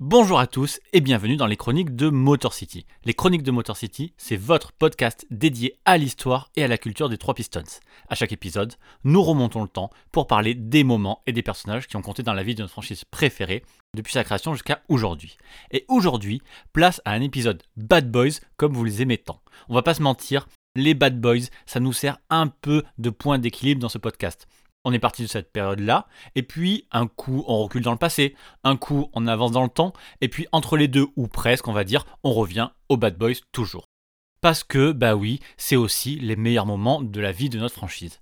bonjour à tous et bienvenue dans les chroniques de Motor City. Les chroniques de Motor City, c'est votre podcast dédié à l'histoire et à la culture des trois Pistons. À chaque épisode, nous remontons le temps pour parler des moments et des personnages qui ont compté dans la vie de notre franchise préférée depuis sa création jusqu'à aujourd'hui. Et aujourd'hui, place à un épisode Bad Boys comme vous les aimez tant. On va pas se mentir, les Bad Boys, ça nous sert un peu de point d'équilibre dans ce podcast. On est parti de cette période-là, et puis un coup on recule dans le passé, un coup on avance dans le temps, et puis entre les deux, ou presque on va dire, on revient aux Bad Boys toujours. Parce que, bah oui, c'est aussi les meilleurs moments de la vie de notre franchise.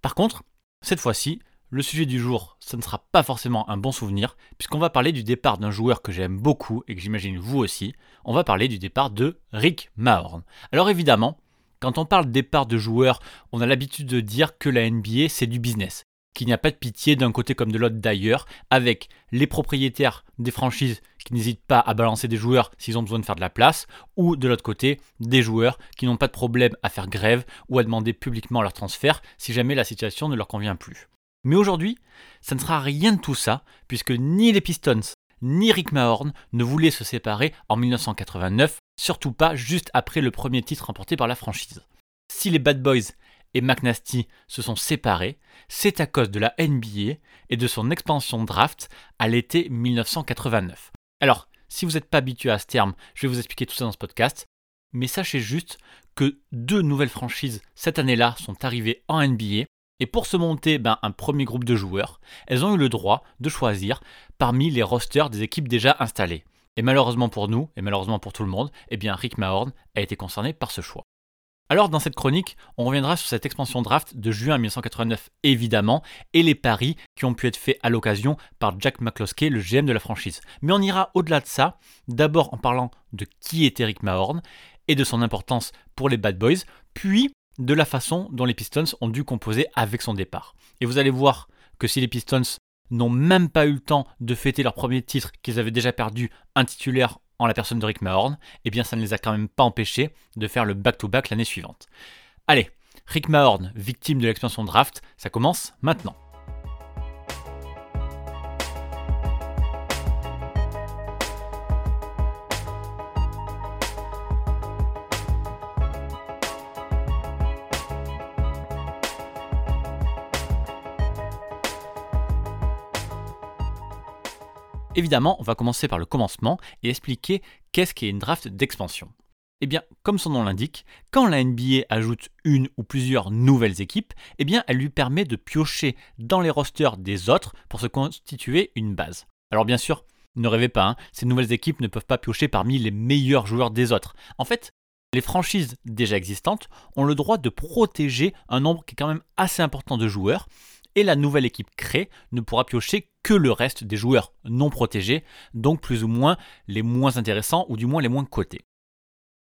Par contre, cette fois-ci, le sujet du jour, ça ne sera pas forcément un bon souvenir, puisqu'on va parler du départ d'un joueur que j'aime beaucoup et que j'imagine vous aussi. On va parler du départ de Rick Mahorn. Alors évidemment, quand on parle départ de joueurs, on a l'habitude de dire que la NBA c'est du business, qu'il n'y a pas de pitié d'un côté comme de l'autre d'ailleurs, avec les propriétaires des franchises qui n'hésitent pas à balancer des joueurs s'ils ont besoin de faire de la place, ou de l'autre côté, des joueurs qui n'ont pas de problème à faire grève ou à demander publiquement leur transfert si jamais la situation ne leur convient plus. Mais aujourd'hui, ça ne sera rien de tout ça, puisque ni les Pistons, ni Rick Mahorn ne voulaient se séparer en 1989, surtout pas juste après le premier titre remporté par la franchise. Si les Bad Boys et McNasty se sont séparés, c'est à cause de la NBA et de son expansion draft à l'été 1989. Alors, si vous n'êtes pas habitué à ce terme, je vais vous expliquer tout ça dans ce podcast, mais sachez juste que deux nouvelles franchises cette année-là sont arrivées en NBA et pour se monter ben, un premier groupe de joueurs, elles ont eu le droit de choisir parmi les rosters des équipes déjà installées. Et malheureusement pour nous, et malheureusement pour tout le monde, eh bien Rick Mahorn a été concerné par ce choix. Alors dans cette chronique, on reviendra sur cette expansion draft de juin 1989 évidemment, et les paris qui ont pu être faits à l'occasion par Jack McCloskey, le GM de la franchise. Mais on ira au-delà de ça, d'abord en parlant de qui était Rick Mahorn et de son importance pour les Bad Boys, puis de la façon dont les Pistons ont dû composer avec son départ. Et vous allez voir que si les Pistons n'ont même pas eu le temps de fêter leur premier titre qu'ils avaient déjà perdu un titulaire en la personne de Rick Mahorn, eh bien ça ne les a quand même pas empêchés de faire le back-to-back l'année suivante. Allez, Rick Mahorn, victime de l'expansion draft, ça commence maintenant. Évidemment, on va commencer par le commencement et expliquer qu'est-ce qu'est une draft d'expansion. Eh bien, comme son nom l'indique, quand la NBA ajoute une ou plusieurs nouvelles équipes, eh bien, elle lui permet de piocher dans les rosters des autres pour se constituer une base. Alors bien sûr, ne rêvez pas, hein, ces nouvelles équipes ne peuvent pas piocher parmi les meilleurs joueurs des autres. En fait, les franchises déjà existantes ont le droit de protéger un nombre qui est quand même assez important de joueurs, et la nouvelle équipe créée ne pourra piocher que le reste des joueurs non protégés, donc plus ou moins les moins intéressants ou du moins les moins cotés.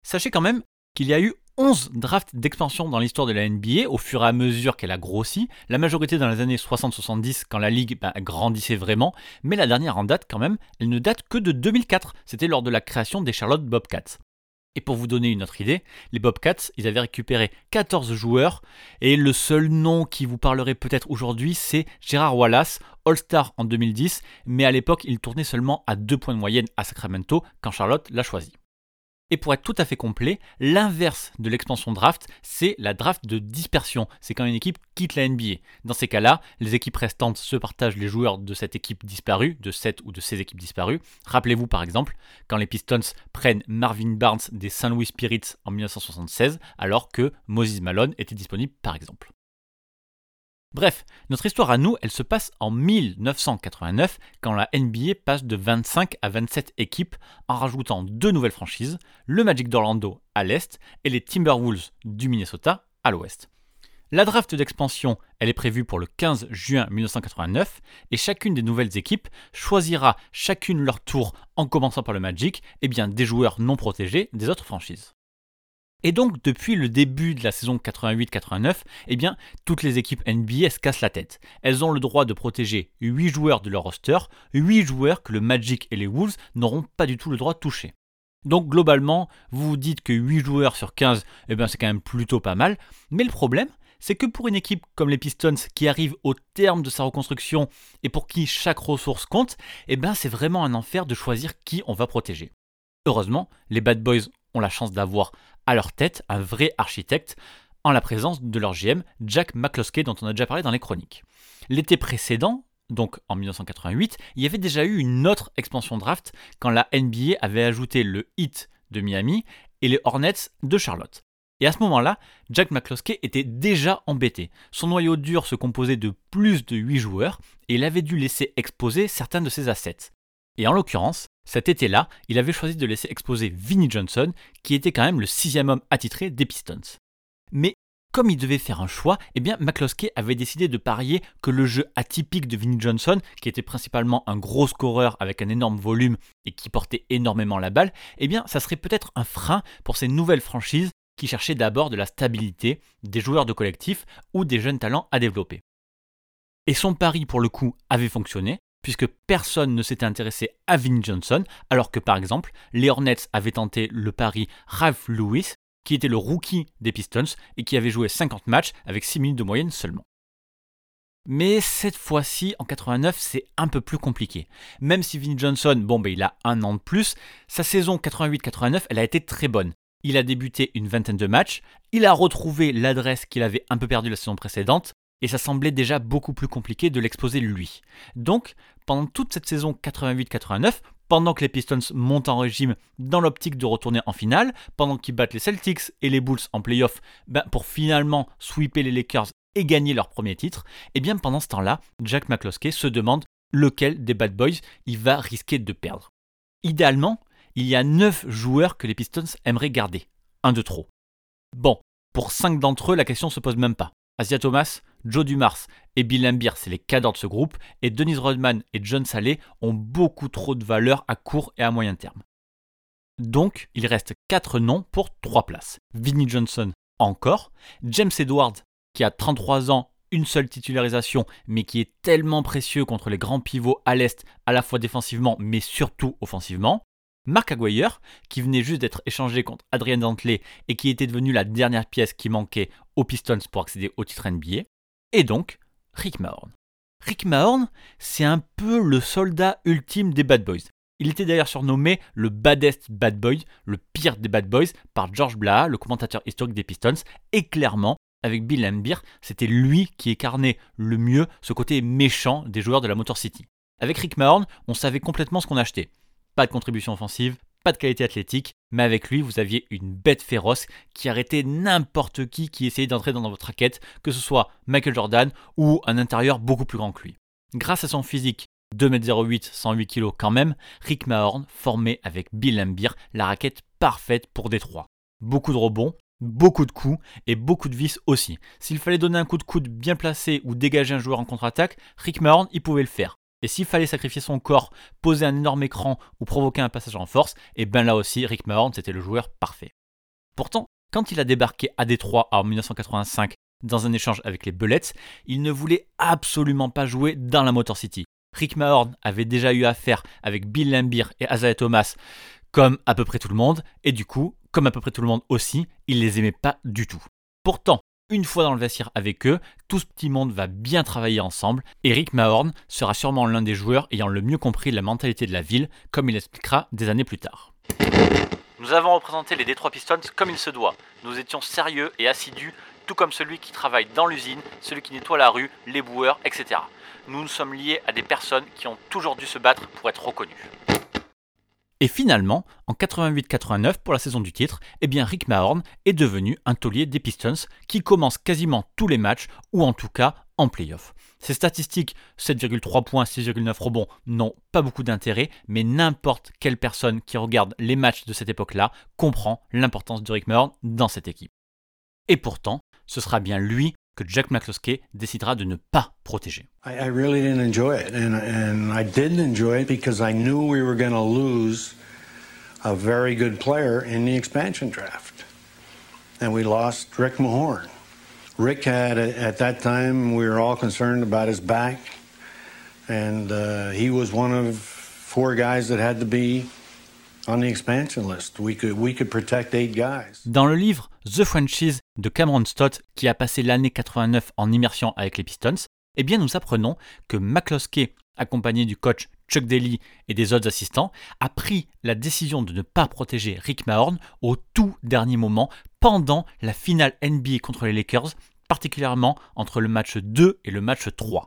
Sachez quand même qu'il y a eu 11 drafts d'expansion dans l'histoire de la NBA au fur et à mesure qu'elle a grossi, la majorité dans les années 60-70 quand la ligue ben, grandissait vraiment, mais la dernière en date quand même, elle ne date que de 2004, c'était lors de la création des Charlotte Bobcats. Et pour vous donner une autre idée, les Bobcats, ils avaient récupéré 14 joueurs et le seul nom qui vous parlerait peut-être aujourd'hui, c'est Gérard Wallace, All-Star en 2010, mais à l'époque, il tournait seulement à 2 points de moyenne à Sacramento quand Charlotte l'a choisi. Et pour être tout à fait complet, l'inverse de l'expansion draft, c'est la draft de dispersion. C'est quand une équipe quitte la NBA. Dans ces cas-là, les équipes restantes se partagent les joueurs de cette équipe disparue, de cette ou de ces équipes disparues. Rappelez-vous par exemple, quand les Pistons prennent Marvin Barnes des St. Louis Spirits en 1976, alors que Moses Malone était disponible par exemple. Bref, notre histoire à nous, elle se passe en 1989, quand la NBA passe de 25 à 27 équipes en rajoutant deux nouvelles franchises, le Magic d'Orlando à l'est et les Timberwolves du Minnesota à l'ouest. La draft d'expansion, elle est prévue pour le 15 juin 1989 et chacune des nouvelles équipes choisira chacune leur tour en commençant par le Magic, et bien des joueurs non protégés des autres franchises. Et donc, depuis le début de la saison 88-89, eh bien, toutes les équipes NBA se cassent la tête. Elles ont le droit de protéger 8 joueurs de leur roster, 8 joueurs que le Magic et les Wolves n'auront pas du tout le droit de toucher. Donc, globalement, vous vous dites que 8 joueurs sur 15, eh bien, c'est quand même plutôt pas mal. Mais le problème, c'est que pour une équipe comme les Pistons qui arrive au terme de sa reconstruction et pour qui chaque ressource compte, eh bien, c'est vraiment un enfer de choisir qui on va protéger. Heureusement, les Bad Boys la chance d'avoir à leur tête un vrai architecte en la présence de leur GM Jack McCloskey dont on a déjà parlé dans les chroniques. L'été précédent, donc en 1988, il y avait déjà eu une autre expansion draft quand la NBA avait ajouté le Heat de Miami et les Hornets de Charlotte. Et à ce moment-là, Jack McCloskey était déjà embêté. Son noyau dur se composait de plus de 8 joueurs et il avait dû laisser exposer certains de ses assets. Et en l'occurrence, cet été-là, il avait choisi de laisser exposer Vinnie Johnson, qui était quand même le sixième homme attitré des Pistons. Mais comme il devait faire un choix, eh bien avait décidé de parier que le jeu atypique de Vinnie Johnson, qui était principalement un gros scoreur avec un énorme volume et qui portait énormément la balle, eh bien ça serait peut-être un frein pour ces nouvelles franchises qui cherchaient d'abord de la stabilité, des joueurs de collectif ou des jeunes talents à développer. Et son pari pour le coup avait fonctionné, puisque personne ne s'était intéressé à Vin Johnson, alors que par exemple, les Hornets avaient tenté le pari Ralph Lewis, qui était le rookie des Pistons et qui avait joué 50 matchs avec 6 minutes de moyenne seulement. Mais cette fois-ci, en 89, c'est un peu plus compliqué. Même si Vin Johnson, bon, ben, il a un an de plus, sa saison 88-89, elle a été très bonne. Il a débuté une vingtaine de matchs, il a retrouvé l'adresse qu'il avait un peu perdue la saison précédente, et ça semblait déjà beaucoup plus compliqué de l'exposer lui. Donc, pendant toute cette saison 88-89, pendant que les Pistons montent en régime dans l'optique de retourner en finale, pendant qu'ils battent les Celtics et les Bulls en playoff ben, pour finalement sweeper les Lakers et gagner leur premier titre, et eh bien pendant ce temps-là, Jack McCloskey se demande lequel des Bad Boys il va risquer de perdre. Idéalement, il y a 9 joueurs que les Pistons aimeraient garder, un de trop. Bon, pour 5 d'entre eux, la question se pose même pas. Asia Thomas, Joe Dumars et Bill Lambier, c'est les cadres de ce groupe, et Denise Rodman et John Saleh ont beaucoup trop de valeur à court et à moyen terme. Donc, il reste 4 noms pour 3 places. Vinnie Johnson encore, James Edwards, qui a 33 ans, une seule titularisation, mais qui est tellement précieux contre les grands pivots à l'Est, à la fois défensivement, mais surtout offensivement. Mark Aguirre, qui venait juste d'être échangé contre Adrian Dantley et qui était devenu la dernière pièce qui manquait aux Pistons pour accéder au titre NBA et donc Rick Mahorn. Rick Mahorn, c'est un peu le soldat ultime des Bad Boys. Il était d'ailleurs surnommé le baddest bad boy, le pire des bad boys, par George Blaha, le commentateur historique des Pistons, et clairement, avec Bill Lambier, c'était lui qui incarnait le mieux ce côté méchant des joueurs de la Motor City. Avec Rick Mahorn, on savait complètement ce qu'on achetait. Pas de contribution offensive, de qualité athlétique, mais avec lui, vous aviez une bête féroce qui arrêtait n'importe qui qui essayait d'entrer dans votre raquette, que ce soit Michael Jordan ou un intérieur beaucoup plus grand que lui. Grâce à son physique, 2m08, 108 kg quand même, Rick Mahorn formait avec Bill Lambier la raquette parfaite pour Détroit. Beaucoup de rebonds, beaucoup de coups et beaucoup de vis aussi. S'il fallait donner un coup de coude bien placé ou dégager un joueur en contre-attaque, Rick Mahorn, il pouvait le faire. Et s'il fallait sacrifier son corps, poser un énorme écran ou provoquer un passage en force, et eh ben là aussi, Rick Mahorn, c'était le joueur parfait. Pourtant, quand il a débarqué à Détroit en 1985 dans un échange avec les Bullets, il ne voulait absolument pas jouer dans la Motor City. Rick Mahorn avait déjà eu affaire avec Bill Lambier et Isaiah Thomas, comme à peu près tout le monde, et du coup, comme à peu près tout le monde aussi, il les aimait pas du tout. Pourtant, une fois dans le vestiaire avec eux, tout ce petit monde va bien travailler ensemble. Eric Mahorn sera sûrement l'un des joueurs ayant le mieux compris la mentalité de la ville, comme il expliquera des années plus tard. Nous avons représenté les Detroit Pistons comme il se doit. Nous étions sérieux et assidus, tout comme celui qui travaille dans l'usine, celui qui nettoie la rue, les boueurs, etc. Nous nous sommes liés à des personnes qui ont toujours dû se battre pour être reconnus. Et finalement, en 88-89 pour la saison du titre, eh bien Rick Mahorn est devenu un taulier des Pistons qui commence quasiment tous les matchs ou en tout cas en playoff. Ces statistiques, 7,3 points, 6,9 rebonds, n'ont pas beaucoup d'intérêt, mais n'importe quelle personne qui regarde les matchs de cette époque-là comprend l'importance de Rick Mahorn dans cette équipe. Et pourtant, ce sera bien lui que Jack McCloskey décidera de ne pas protéger. I, really didn't enjoy it, and and I didn't enjoy it because I knew we were going to lose a very good player in the expansion draft, and we lost Rick Mahorn. Rick had at that time we were all concerned about his back, and uh, he was one of four guys that had to be Dans le livre The Franchise de Cameron Stott, qui a passé l'année 89 en immersion avec les Pistons, eh bien nous apprenons que McCloskey, accompagné du coach Chuck Daly et des autres assistants, a pris la décision de ne pas protéger Rick Mahorn au tout dernier moment pendant la finale NBA contre les Lakers, particulièrement entre le match 2 et le match 3.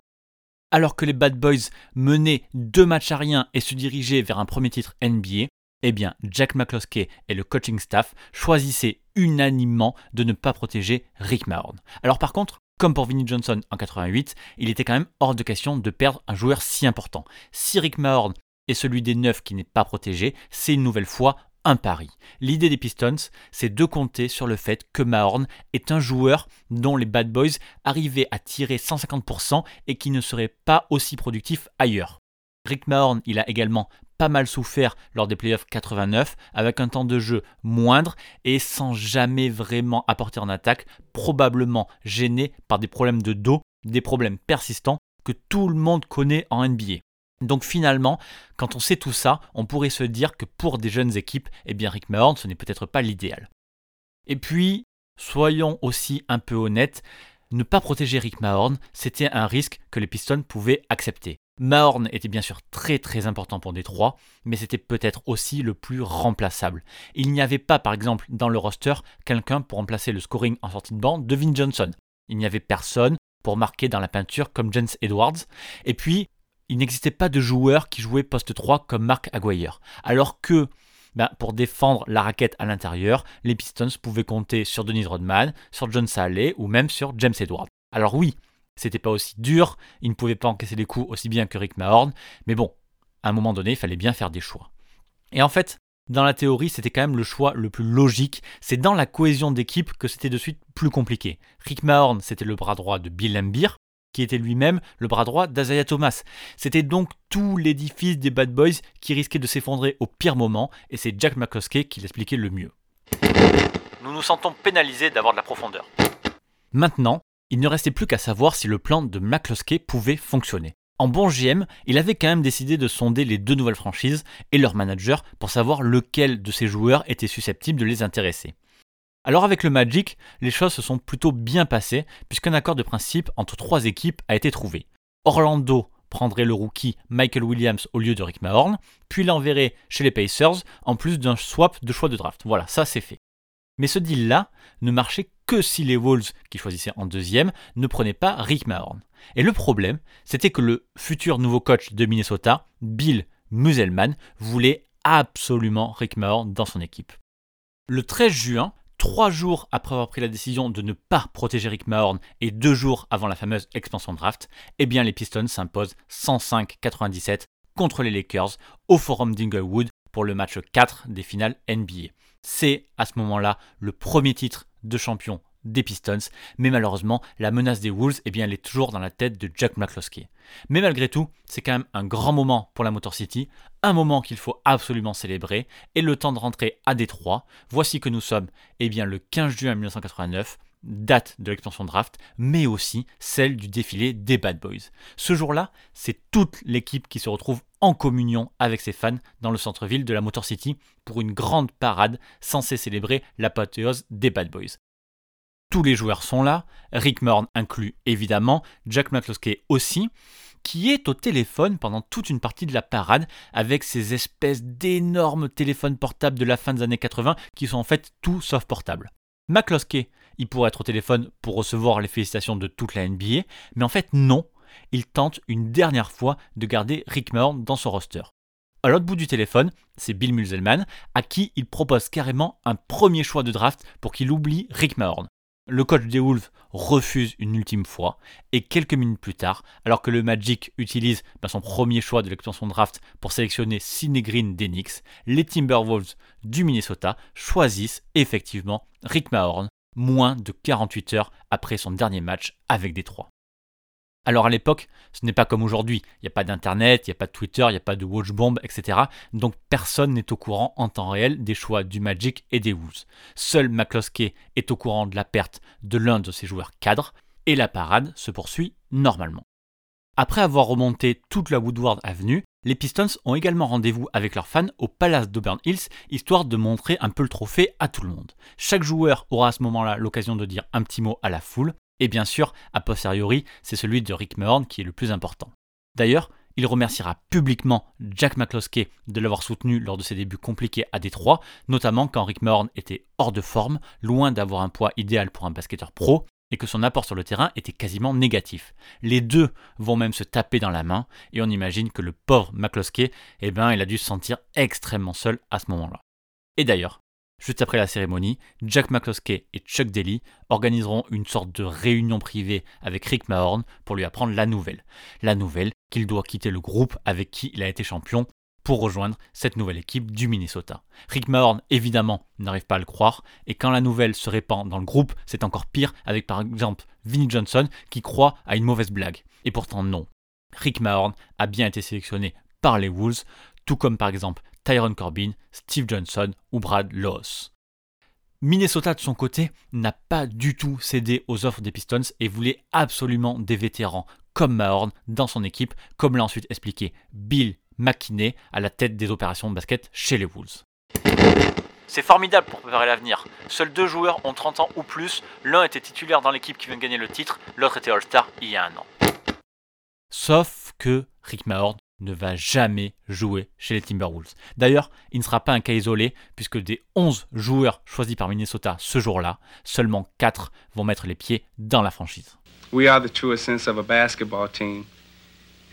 Alors que les Bad Boys menaient deux matchs à rien et se dirigeaient vers un premier titre NBA, eh bien Jack McCloskey et le coaching staff choisissaient unanimement de ne pas protéger Rick Mahorn. Alors par contre, comme pour Vinnie Johnson en 88, il était quand même hors de question de perdre un joueur si important. Si Rick Mahorn est celui des neuf qui n'est pas protégé, c'est une nouvelle fois un pari. L'idée des Pistons, c'est de compter sur le fait que Mahorn est un joueur dont les Bad Boys arrivaient à tirer 150% et qui ne serait pas aussi productif ailleurs. Rick Mahorn, il a également pas mal souffert lors des playoffs 89, avec un temps de jeu moindre et sans jamais vraiment apporter en attaque, probablement gêné par des problèmes de dos, des problèmes persistants que tout le monde connaît en NBA. Donc finalement, quand on sait tout ça, on pourrait se dire que pour des jeunes équipes, eh bien Rick Mahorn, ce n'est peut-être pas l'idéal. Et puis, soyons aussi un peu honnêtes, ne pas protéger Rick Mahorn, c'était un risque que les Pistons pouvaient accepter. Mahorn était bien sûr très très important pour Détroit, mais c'était peut-être aussi le plus remplaçable. Il n'y avait pas par exemple dans le roster quelqu'un pour remplacer le scoring en sortie de banc de Vin Johnson. Il n'y avait personne pour marquer dans la peinture comme James Edwards. Et puis, il n'existait pas de joueur qui jouait poste 3 comme Mark Aguirre. Alors que ben, pour défendre la raquette à l'intérieur, les Pistons pouvaient compter sur Dennis Rodman, sur John Saleh ou même sur James Edwards. Alors oui, c'était pas aussi dur, il ne pouvait pas encaisser les coups aussi bien que Rick Mahorn, mais bon, à un moment donné, il fallait bien faire des choix. Et en fait, dans la théorie, c'était quand même le choix le plus logique. C'est dans la cohésion d'équipe que c'était de suite plus compliqué. Rick Mahorn, c'était le bras droit de Bill Lambier, qui était lui-même le bras droit d'Azaya Thomas. C'était donc tout l'édifice des Bad Boys qui risquait de s'effondrer au pire moment, et c'est Jack McCloskey qui l'expliquait le mieux. Nous nous sentons pénalisés d'avoir de la profondeur. Maintenant, il ne restait plus qu'à savoir si le plan de McCloskey pouvait fonctionner. En bon GM, il avait quand même décidé de sonder les deux nouvelles franchises et leurs managers pour savoir lequel de ces joueurs était susceptible de les intéresser. Alors avec le Magic, les choses se sont plutôt bien passées puisqu'un accord de principe entre trois équipes a été trouvé. Orlando prendrait le rookie Michael Williams au lieu de Rick Mahorn, puis l'enverrait chez les Pacers en plus d'un swap de choix de draft. Voilà, ça c'est fait. Mais ce deal-là ne marchait que si les Wolves, qui choisissaient en deuxième, ne prenaient pas Rick Mahorn. Et le problème, c'était que le futur nouveau coach de Minnesota, Bill Muselman, voulait absolument Rick Mahorn dans son équipe. Le 13 juin, trois jours après avoir pris la décision de ne pas protéger Rick Mahorn et deux jours avant la fameuse expansion draft, eh bien les Pistons s'imposent 105-97 contre les Lakers au Forum d'Inglewood pour le match 4 des finales NBA. C'est à ce moment-là le premier titre de champion des Pistons, mais malheureusement, la menace des Wolves, eh bien, elle est toujours dans la tête de Jack McCloskey. Mais malgré tout, c'est quand même un grand moment pour la Motor City, un moment qu'il faut absolument célébrer, et le temps de rentrer à Détroit. Voici que nous sommes, eh bien, le 15 juin 1989, date de l'expansion draft, mais aussi celle du défilé des Bad Boys. Ce jour-là, c'est toute l'équipe qui se retrouve en communion avec ses fans dans le centre-ville de la Motor City pour une grande parade censée célébrer l'apothéose des Bad Boys. Tous les joueurs sont là, Rick Morn inclus évidemment, Jack McCloskey aussi, qui est au téléphone pendant toute une partie de la parade avec ces espèces d'énormes téléphones portables de la fin des années 80 qui sont en fait tout sauf portables. McCloskey, il pourrait être au téléphone pour recevoir les félicitations de toute la NBA, mais en fait non, il tente une dernière fois de garder Rick Mahorn dans son roster. À l'autre bout du téléphone, c'est Bill Muselman, à qui il propose carrément un premier choix de draft pour qu'il oublie Rick Mahorn. Le coach des Wolves refuse une ultime fois, et quelques minutes plus tard, alors que le Magic utilise ben, son premier choix de l'expansion draft pour sélectionner Sidney Green d'Enix, les Timberwolves du Minnesota choisissent effectivement Rick Mahorn moins de 48 heures après son dernier match avec Détroit. Alors à l'époque, ce n'est pas comme aujourd'hui, il n'y a pas d'internet, il n'y a pas de Twitter, il n'y a pas de watchbomb, etc. Donc personne n'est au courant en temps réel des choix du Magic et des Wolves. Seul McCloskey est au courant de la perte de l'un de ses joueurs cadres, et la parade se poursuit normalement. Après avoir remonté toute la Woodward Avenue, les Pistons ont également rendez-vous avec leurs fans au Palace d'Auburn Hills, histoire de montrer un peu le trophée à tout le monde. Chaque joueur aura à ce moment-là l'occasion de dire un petit mot à la foule, et bien sûr, a posteriori, c'est celui de Rick Mahorn qui est le plus important. D'ailleurs, il remerciera publiquement Jack McCloskey de l'avoir soutenu lors de ses débuts compliqués à Détroit, notamment quand Rick Mahorn était hors de forme, loin d'avoir un poids idéal pour un basketteur pro, et que son apport sur le terrain était quasiment négatif. Les deux vont même se taper dans la main, et on imagine que le pauvre McCloskey, eh ben, il a dû se sentir extrêmement seul à ce moment-là. Et d'ailleurs, Juste après la cérémonie, Jack McCloskey et Chuck Daly organiseront une sorte de réunion privée avec Rick Mahorn pour lui apprendre la nouvelle. La nouvelle qu'il doit quitter le groupe avec qui il a été champion pour rejoindre cette nouvelle équipe du Minnesota. Rick Mahorn, évidemment, n'arrive pas à le croire, et quand la nouvelle se répand dans le groupe, c'est encore pire avec par exemple Vinnie Johnson qui croit à une mauvaise blague. Et pourtant non. Rick Mahorn a bien été sélectionné par les Wolves, tout comme par exemple Tyron Corbin, Steve Johnson ou Brad Loss. Minnesota de son côté n'a pas du tout cédé aux offres des Pistons et voulait absolument des vétérans comme Mahorn dans son équipe, comme l'a ensuite expliqué Bill McKinney à la tête des opérations de basket chez les Wolves. C'est formidable pour préparer l'avenir. Seuls deux joueurs ont 30 ans ou plus. L'un était titulaire dans l'équipe qui vient de gagner le titre, l'autre était All-Star il y a un an. Sauf que Rick Mahorn ne va jamais jouer chez les Timberwolves. D'ailleurs, il ne sera pas un cas isolé, puisque des 11 joueurs choisis par Minnesota ce jour-là, seulement 4 vont mettre les pieds dans la franchise. We are the true essence of a basketball.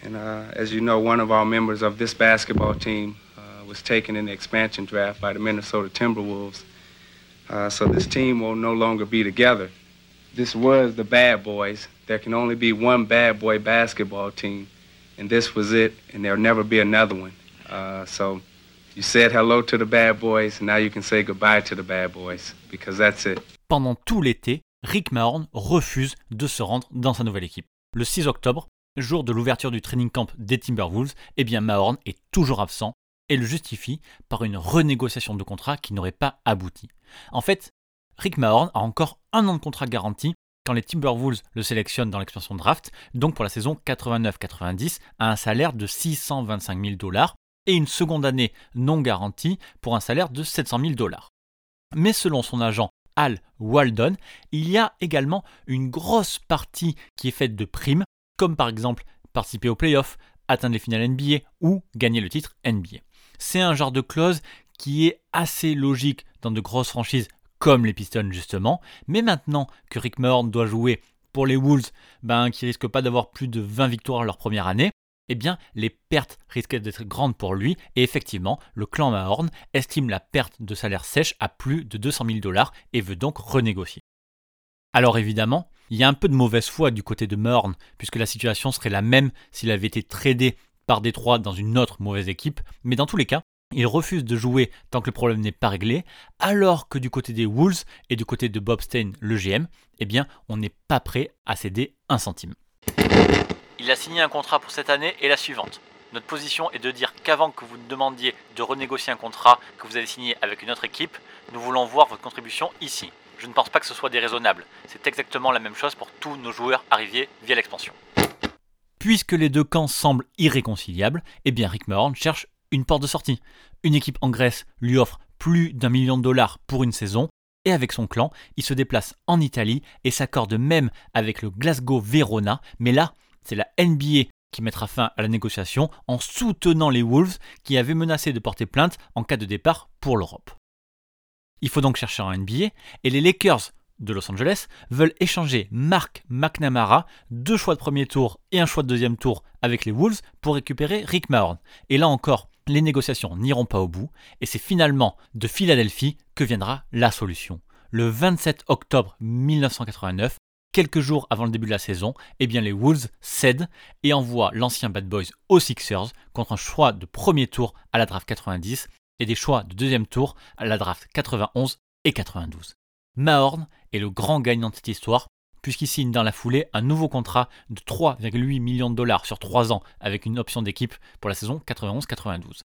And uh, as you know, one of our members of this basketball team uh, was taken in the expansion draft by the Minnesota Timberwolves. Uh, so this team will no longer be together. This was the bad boys. There can only be one bad boy basketball team. and this was it, and there'll never be another one. Uh, so you said hello to the bad boys, and now you can say goodbye to the bad boys, because that's it. Pendant tout l'été, Rick Mahorn refuse de se rendre dans sa nouvelle équipe. Le 6 octobre, jour de l'ouverture du training camp des Timberwolves, eh bien Mahorn est toujours absent et le justifie par une renégociation de contrat qui n'aurait pas abouti. En fait, Rick Mahorn a encore un an de contrat garanti quand les Timberwolves le sélectionnent dans l'expansion draft, donc pour la saison 89-90, à un salaire de 625 000 dollars et une seconde année non garantie pour un salaire de 700 000 dollars. Mais selon son agent Al Waldon, il y a également une grosse partie qui est faite de primes, comme par exemple participer aux playoffs, atteindre les finales NBA ou gagner le titre NBA. C'est un genre de clause qui est assez logique dans de grosses franchises comme les Pistons justement. Mais maintenant que Rick Mahorn doit jouer pour les Wolves, ben, qui risquent pas d'avoir plus de 20 victoires leur première année, eh bien, les pertes risquent d'être grandes pour lui, et effectivement, le clan Mahorn estime la perte de salaire sèche à plus de 200 000 dollars et veut donc renégocier. Alors évidemment, il y a un peu de mauvaise foi du côté de Mahorn, puisque la situation serait la même s'il avait été tradé par Détroit dans une autre mauvaise équipe, mais dans tous les cas, il refuse de jouer tant que le problème n'est pas réglé, alors que du côté des Wolves et du côté de Bob Stein, le GM, eh bien, on n'est pas prêt à céder un centime. Il a signé un contrat pour cette année et la suivante. Notre position est de dire qu'avant que vous demandiez de renégocier un contrat que vous avez signé avec une autre équipe, nous voulons voir votre contribution ici. Je ne pense pas que ce soit déraisonnable. C'est exactement la même chose pour tous nos joueurs arrivés via l'expansion. Puisque les deux camps semblent irréconciliables, eh bien Rick Mahorn cherche une porte de sortie. Une équipe en Grèce lui offre plus d'un million de dollars pour une saison, et avec son clan, il se déplace en Italie et s'accorde même avec le Glasgow Verona, mais là, c'est la NBA qui mettra fin à la négociation en soutenant les Wolves qui avaient menacé de porter plainte en cas de départ pour l'Europe. Il faut donc chercher en NBA, et les Lakers de Los Angeles veulent échanger Mark McNamara, deux choix de premier tour et un choix de deuxième tour avec les Wolves pour récupérer Rick Mahorn. Et là encore, les négociations n'iront pas au bout, et c'est finalement de Philadelphie que viendra la solution. Le 27 octobre 1989, quelques jours avant le début de la saison, eh bien les Wolves cèdent et envoient l'ancien Bad Boys aux Sixers contre un choix de premier tour à la draft 90 et des choix de deuxième tour à la draft 91 et 92. Mahorn est le grand gagnant de cette histoire, puisqu'il signe dans la foulée un nouveau contrat de 3,8 millions de dollars sur 3 ans avec une option d'équipe pour la saison 91-92.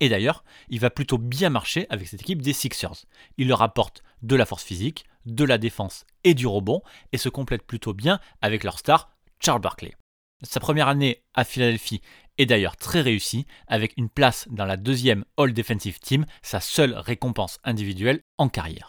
Et d'ailleurs, il va plutôt bien marcher avec cette équipe des Sixers. Il leur apporte de la force physique, de la défense et du rebond, et se complète plutôt bien avec leur star Charles Barkley. Sa première année à Philadelphie est d'ailleurs très réussie, avec une place dans la deuxième All Defensive Team, sa seule récompense individuelle en carrière.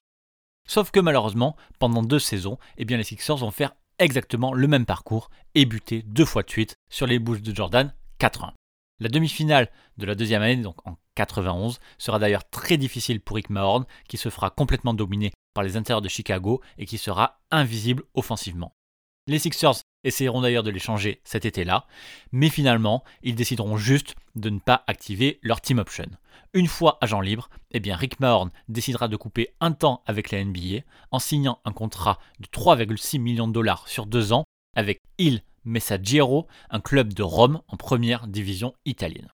Sauf que malheureusement, pendant deux saisons, eh bien les Sixers vont faire exactement le même parcours et buter deux fois de suite sur les Bulls de Jordan 4-1. La demi-finale de la deuxième année, donc en 91, sera d'ailleurs très difficile pour Rick Mahorn, qui se fera complètement dominer par les intérieurs de Chicago et qui sera invisible offensivement. Les Sixers essayeront d'ailleurs de les changer cet été-là, mais finalement, ils décideront juste de ne pas activer leur team option. Une fois agent libre, eh Rick Mahorn décidera de couper un temps avec la NBA en signant un contrat de 3,6 millions de dollars sur deux ans avec Il Messaggero, un club de Rome en première division italienne.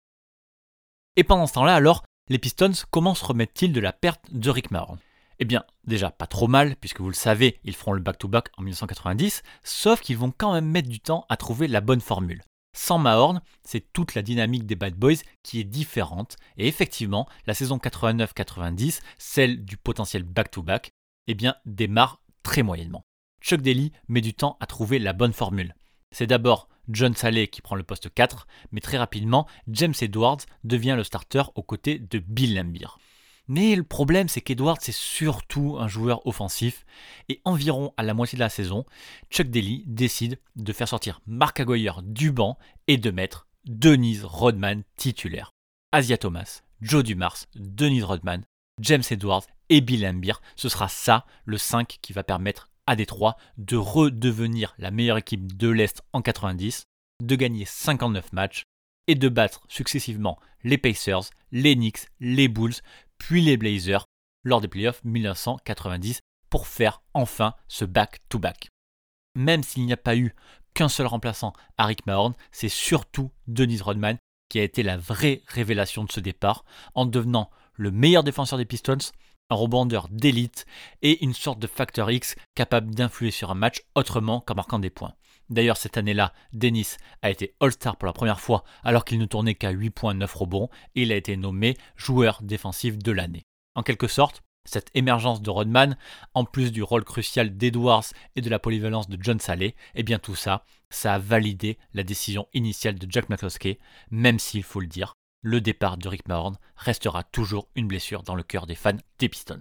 Et pendant ce temps-là, alors, les Pistons, comment se remettent-ils de la perte de Rick Mahorn? Eh bien, déjà pas trop mal, puisque vous le savez, ils feront le back-to-back en 1990, sauf qu'ils vont quand même mettre du temps à trouver la bonne formule. Sans Mahorn, c'est toute la dynamique des Bad Boys qui est différente, et effectivement, la saison 89-90, celle du potentiel back-to-back, eh bien, démarre très moyennement. Chuck Daly met du temps à trouver la bonne formule. C'est d'abord John Saleh qui prend le poste 4, mais très rapidement, James Edwards devient le starter aux côtés de Bill Lambier. Mais le problème, c'est qu'Edwards, c'est surtout un joueur offensif. Et environ à la moitié de la saison, Chuck Daly décide de faire sortir Mark Aguirre du banc et de mettre Denise Rodman titulaire. Asia Thomas, Joe Dumars, Denise Rodman, James Edwards et Bill Lambier, ce sera ça le 5 qui va permettre à Détroit de redevenir la meilleure équipe de l'Est en 90, de gagner 59 matchs et de battre successivement les Pacers, les Knicks, les Bulls, puis les Blazers lors des playoffs 1990 pour faire enfin ce back-to-back. Même s'il n'y a pas eu qu'un seul remplaçant à Rick Mahorn, c'est surtout Denise Rodman qui a été la vraie révélation de ce départ en devenant le meilleur défenseur des Pistons, un rebondeur d'élite et une sorte de facteur X capable d'influer sur un match autrement qu'en marquant des points. D'ailleurs, cette année-là, Dennis a été All-Star pour la première fois alors qu'il ne tournait qu'à 8 points 9 rebonds et il a été nommé joueur défensif de l'année. En quelque sorte, cette émergence de Rodman, en plus du rôle crucial d'Edwards et de la polyvalence de John Saleh, eh bien tout ça, ça a validé la décision initiale de Jack McCloskey, même s'il faut le dire, le départ de Rick Mahorn restera toujours une blessure dans le cœur des fans des Pistons.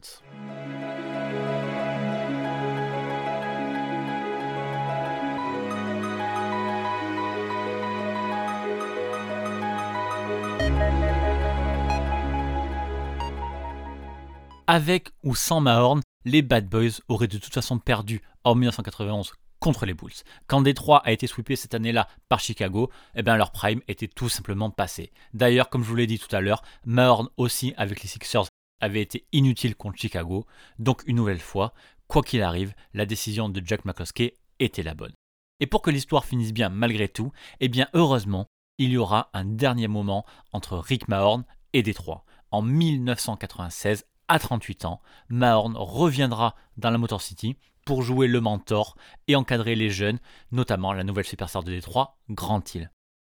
Avec ou sans Mahorn, les Bad Boys auraient de toute façon perdu en 1991 contre les Bulls. Quand Détroit a été sweepé cette année-là par Chicago, eh bien leur prime était tout simplement passé. D'ailleurs, comme je vous l'ai dit tout à l'heure, Mahorn aussi avec les Sixers avait été inutile contre Chicago. Donc une nouvelle fois, quoi qu'il arrive, la décision de Jack McCloskey était la bonne. Et pour que l'histoire finisse bien malgré tout, eh bien heureusement, il y aura un dernier moment entre Rick Mahorn et Détroit. En 1996, à 38 ans, Mahorn reviendra dans la Motor City pour jouer le mentor et encadrer les jeunes, notamment la nouvelle superstar de Détroit, Grant Hill.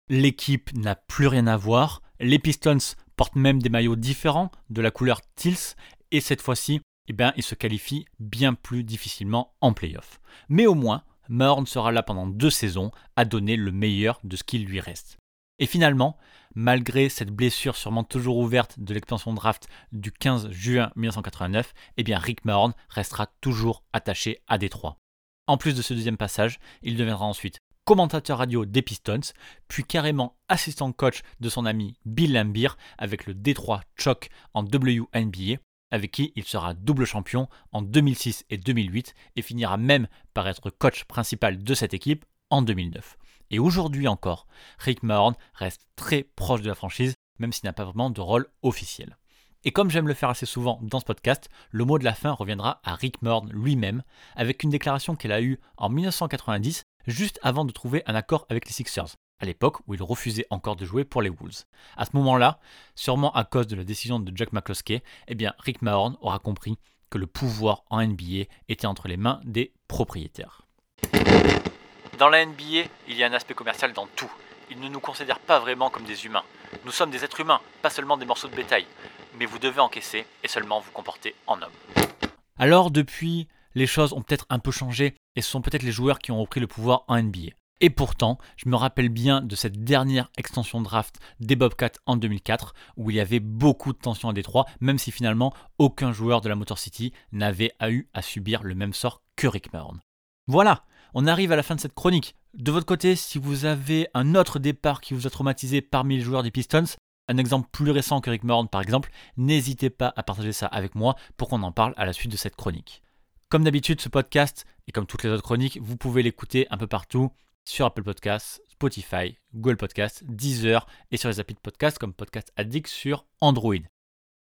L'équipe n'a plus rien à voir, les Pistons portent même des maillots différents de la couleur Tils et cette fois-ci, eh bien, ils se qualifient bien plus difficilement en playoff. Mais au moins, Mahorn sera là pendant deux saisons à donner le meilleur de ce qu'il lui reste. Et finalement, malgré cette blessure sûrement toujours ouverte de l'expansion draft du 15 juin 1989, eh bien Rick Mahorn restera toujours attaché à Détroit. En plus de ce deuxième passage, il deviendra ensuite commentateur radio des Pistons, puis carrément assistant coach de son ami Bill Lambier avec le Détroit Choc en WNBA, avec qui il sera double champion en 2006 et 2008 et finira même par être coach principal de cette équipe en 2009. Et aujourd'hui encore, Rick Mahorn reste très proche de la franchise, même s'il n'a pas vraiment de rôle officiel. Et comme j'aime le faire assez souvent dans ce podcast, le mot de la fin reviendra à Rick Mahorn lui-même, avec une déclaration qu'il a eue en 1990, juste avant de trouver un accord avec les Sixers, à l'époque où il refusait encore de jouer pour les Wolves. À ce moment-là, sûrement à cause de la décision de Jack McCloskey, eh bien Rick Mahorn aura compris que le pouvoir en NBA était entre les mains des propriétaires. Dans la NBA, il y a un aspect commercial dans tout. Ils ne nous considèrent pas vraiment comme des humains. Nous sommes des êtres humains, pas seulement des morceaux de bétail. Mais vous devez encaisser et seulement vous comporter en homme. Alors depuis, les choses ont peut-être un peu changé et ce sont peut-être les joueurs qui ont repris le pouvoir en NBA. Et pourtant, je me rappelle bien de cette dernière extension draft des Bobcats en 2004, où il y avait beaucoup de tensions à Détroit, même si finalement aucun joueur de la Motor City n'avait eu à subir le même sort que Rick Mahorn. Voilà, on arrive à la fin de cette chronique. De votre côté, si vous avez un autre départ qui vous a traumatisé parmi les joueurs des Pistons, un exemple plus récent que Rick Mahorn par exemple, n'hésitez pas à partager ça avec moi pour qu'on en parle à la suite de cette chronique. Comme d'habitude, ce podcast, et comme toutes les autres chroniques, vous pouvez l'écouter un peu partout sur Apple Podcasts, Spotify, Google Podcasts, Deezer et sur les applis de podcast comme Podcast Addict sur Android.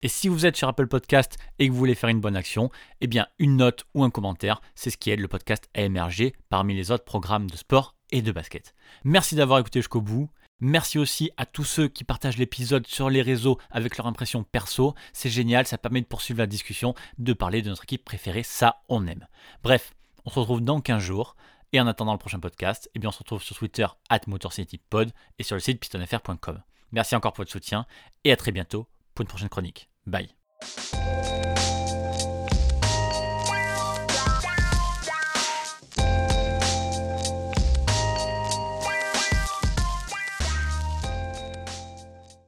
Et si vous êtes sur Apple Podcast et que vous voulez faire une bonne action, eh bien une note ou un commentaire, c'est ce qui aide le podcast à émerger parmi les autres programmes de sport et de basket. Merci d'avoir écouté jusqu'au bout. Merci aussi à tous ceux qui partagent l'épisode sur les réseaux avec leur impression perso. C'est génial, ça permet de poursuivre la discussion, de parler de notre équipe préférée, ça on aime. Bref, on se retrouve dans 15 jours. Et en attendant le prochain podcast, eh bien on se retrouve sur Twitter at MotorCityPod et sur le site pistonfr.com. Merci encore pour votre soutien et à très bientôt pour une prochaine chronique. Bye.